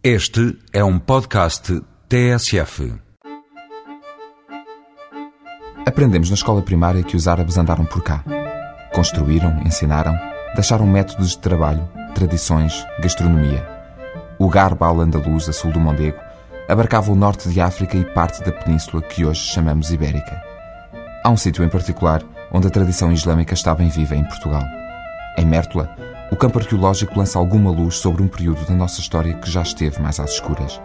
Este é um podcast TSF. Aprendemos na escola primária que os árabes andaram por cá. Construíram, ensinaram, deixaram métodos de trabalho, tradições, gastronomia. O Garba al-Andaluz, a sul do Mondego, abarcava o norte de África e parte da península que hoje chamamos Ibérica. Há um sítio em particular onde a tradição islâmica está bem viva em Portugal. Em Mértola, o campo arqueológico lança alguma luz sobre um período da nossa história que já esteve mais às escuras.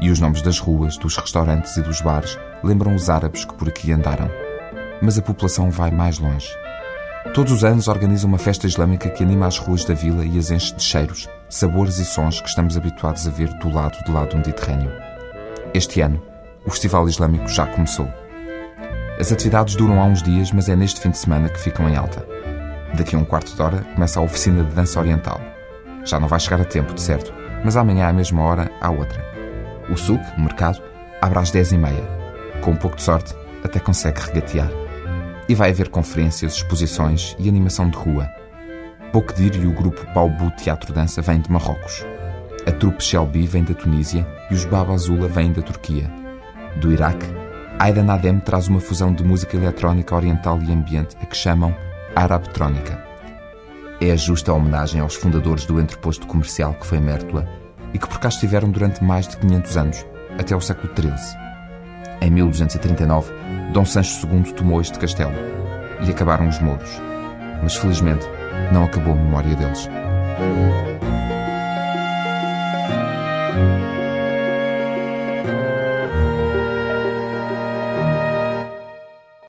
E os nomes das ruas, dos restaurantes e dos bares lembram os árabes que por aqui andaram. Mas a população vai mais longe. Todos os anos organiza uma festa islâmica que anima as ruas da vila e as enche de cheiros, sabores e sons que estamos habituados a ver do lado de lá do Mediterrâneo. Este ano, o Festival Islâmico já começou. As atividades duram há uns dias, mas é neste fim de semana que ficam em alta. Daqui a um quarto de hora começa a oficina de dança oriental. Já não vai chegar a tempo, de certo, mas amanhã à mesma hora há outra. O SUC, o mercado, abre às 10h30. Com um pouco de sorte, até consegue regatear. E vai haver conferências, exposições e animação de rua. Bokdir e o grupo Paubu Teatro Dança vêm de Marrocos. A trupe Shelby vem da Tunísia e os Baba Azula vêm da Turquia. Do Iraque, Aida Nadem traz uma fusão de música eletrónica oriental e ambiente a que chamam Arabtrónica. É a justa homenagem aos fundadores do entreposto comercial que foi Mértola e que por cá estiveram durante mais de 500 anos, até o século XIII. Em 1239, Dom Sancho II tomou este castelo e acabaram os mouros. Mas felizmente não acabou a memória deles.